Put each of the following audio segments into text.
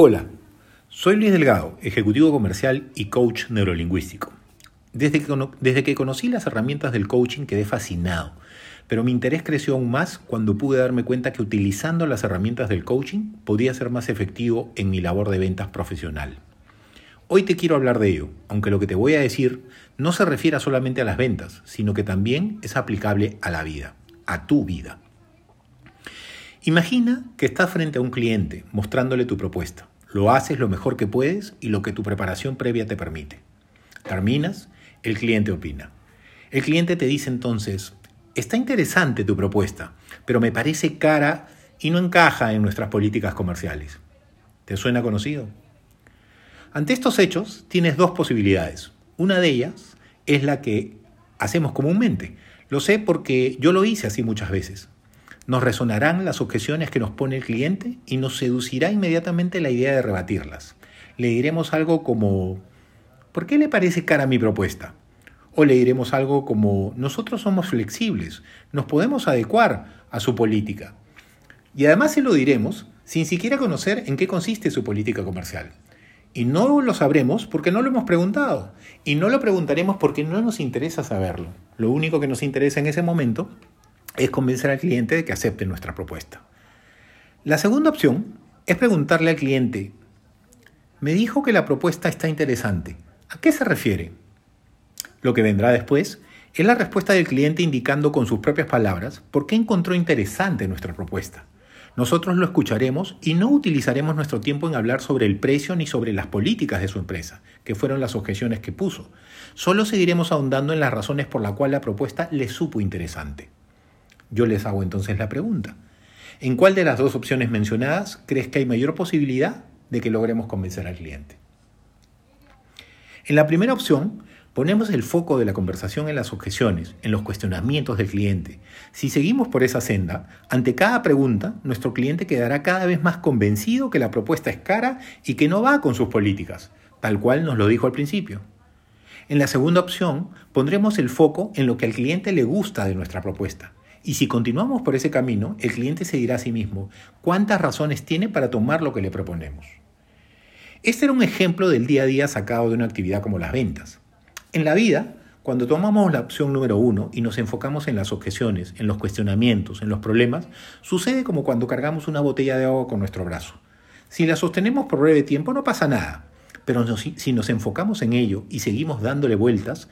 Hola, soy Luis Delgado, ejecutivo comercial y coach neurolingüístico. Desde que, desde que, conocí las herramientas del coaching quedé fascinado, pero mi interés creció aún más cuando pude darme cuenta que utilizando las herramientas del coaching podía ser más efectivo en mi labor de ventas profesional. Hoy te quiero hablar de ello, aunque lo que te voy a decir no se refiere solamente a las ventas, sino que también es aplicable a la vida, a tu vida. Imagina que estás frente a un cliente mostrándole tu propuesta. Lo haces lo mejor que puedes y lo que tu preparación previa te permite. Terminas, el cliente opina. El cliente te dice entonces, está interesante tu propuesta, pero me parece cara y no encaja en nuestras políticas comerciales. ¿Te suena conocido? Ante estos hechos tienes dos posibilidades. Una de ellas es la que hacemos comúnmente. Lo sé porque yo lo hice así muchas veces. Nos resonarán las objeciones que nos pone el cliente y nos seducirá inmediatamente la idea de rebatirlas. Le diremos algo como, ¿por qué le parece cara mi propuesta? O le diremos algo como, nosotros somos flexibles, nos podemos adecuar a su política. Y además se lo diremos sin siquiera conocer en qué consiste su política comercial. Y no lo sabremos porque no lo hemos preguntado. Y no lo preguntaremos porque no nos interesa saberlo. Lo único que nos interesa en ese momento es convencer al cliente de que acepte nuestra propuesta. La segunda opción es preguntarle al cliente, me dijo que la propuesta está interesante, ¿a qué se refiere? Lo que vendrá después es la respuesta del cliente indicando con sus propias palabras por qué encontró interesante nuestra propuesta. Nosotros lo escucharemos y no utilizaremos nuestro tiempo en hablar sobre el precio ni sobre las políticas de su empresa, que fueron las objeciones que puso. Solo seguiremos ahondando en las razones por las cuales la propuesta le supo interesante. Yo les hago entonces la pregunta. ¿En cuál de las dos opciones mencionadas crees que hay mayor posibilidad de que logremos convencer al cliente? En la primera opción, ponemos el foco de la conversación en las objeciones, en los cuestionamientos del cliente. Si seguimos por esa senda, ante cada pregunta, nuestro cliente quedará cada vez más convencido que la propuesta es cara y que no va con sus políticas, tal cual nos lo dijo al principio. En la segunda opción, pondremos el foco en lo que al cliente le gusta de nuestra propuesta. Y si continuamos por ese camino, el cliente se dirá a sí mismo cuántas razones tiene para tomar lo que le proponemos. Este era un ejemplo del día a día sacado de una actividad como las ventas. En la vida, cuando tomamos la opción número uno y nos enfocamos en las objeciones, en los cuestionamientos, en los problemas, sucede como cuando cargamos una botella de agua con nuestro brazo. Si la sostenemos por breve tiempo no pasa nada, pero si nos enfocamos en ello y seguimos dándole vueltas,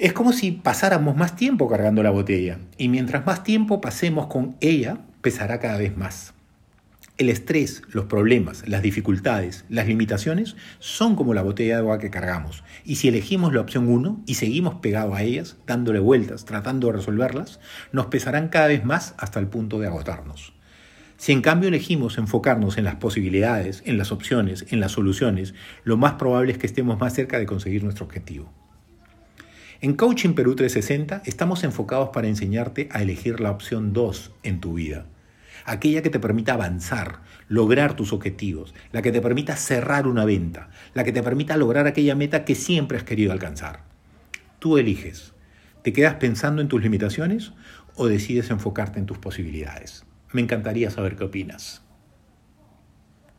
es como si pasáramos más tiempo cargando la botella y mientras más tiempo pasemos con ella, pesará cada vez más. El estrés, los problemas, las dificultades, las limitaciones son como la botella de agua que cargamos. Y si elegimos la opción 1 y seguimos pegados a ellas, dándole vueltas, tratando de resolverlas, nos pesarán cada vez más hasta el punto de agotarnos. Si en cambio elegimos enfocarnos en las posibilidades, en las opciones, en las soluciones, lo más probable es que estemos más cerca de conseguir nuestro objetivo. En Coaching Perú 360 estamos enfocados para enseñarte a elegir la opción 2 en tu vida. Aquella que te permita avanzar, lograr tus objetivos, la que te permita cerrar una venta, la que te permita lograr aquella meta que siempre has querido alcanzar. Tú eliges. ¿Te quedas pensando en tus limitaciones o decides enfocarte en tus posibilidades? Me encantaría saber qué opinas.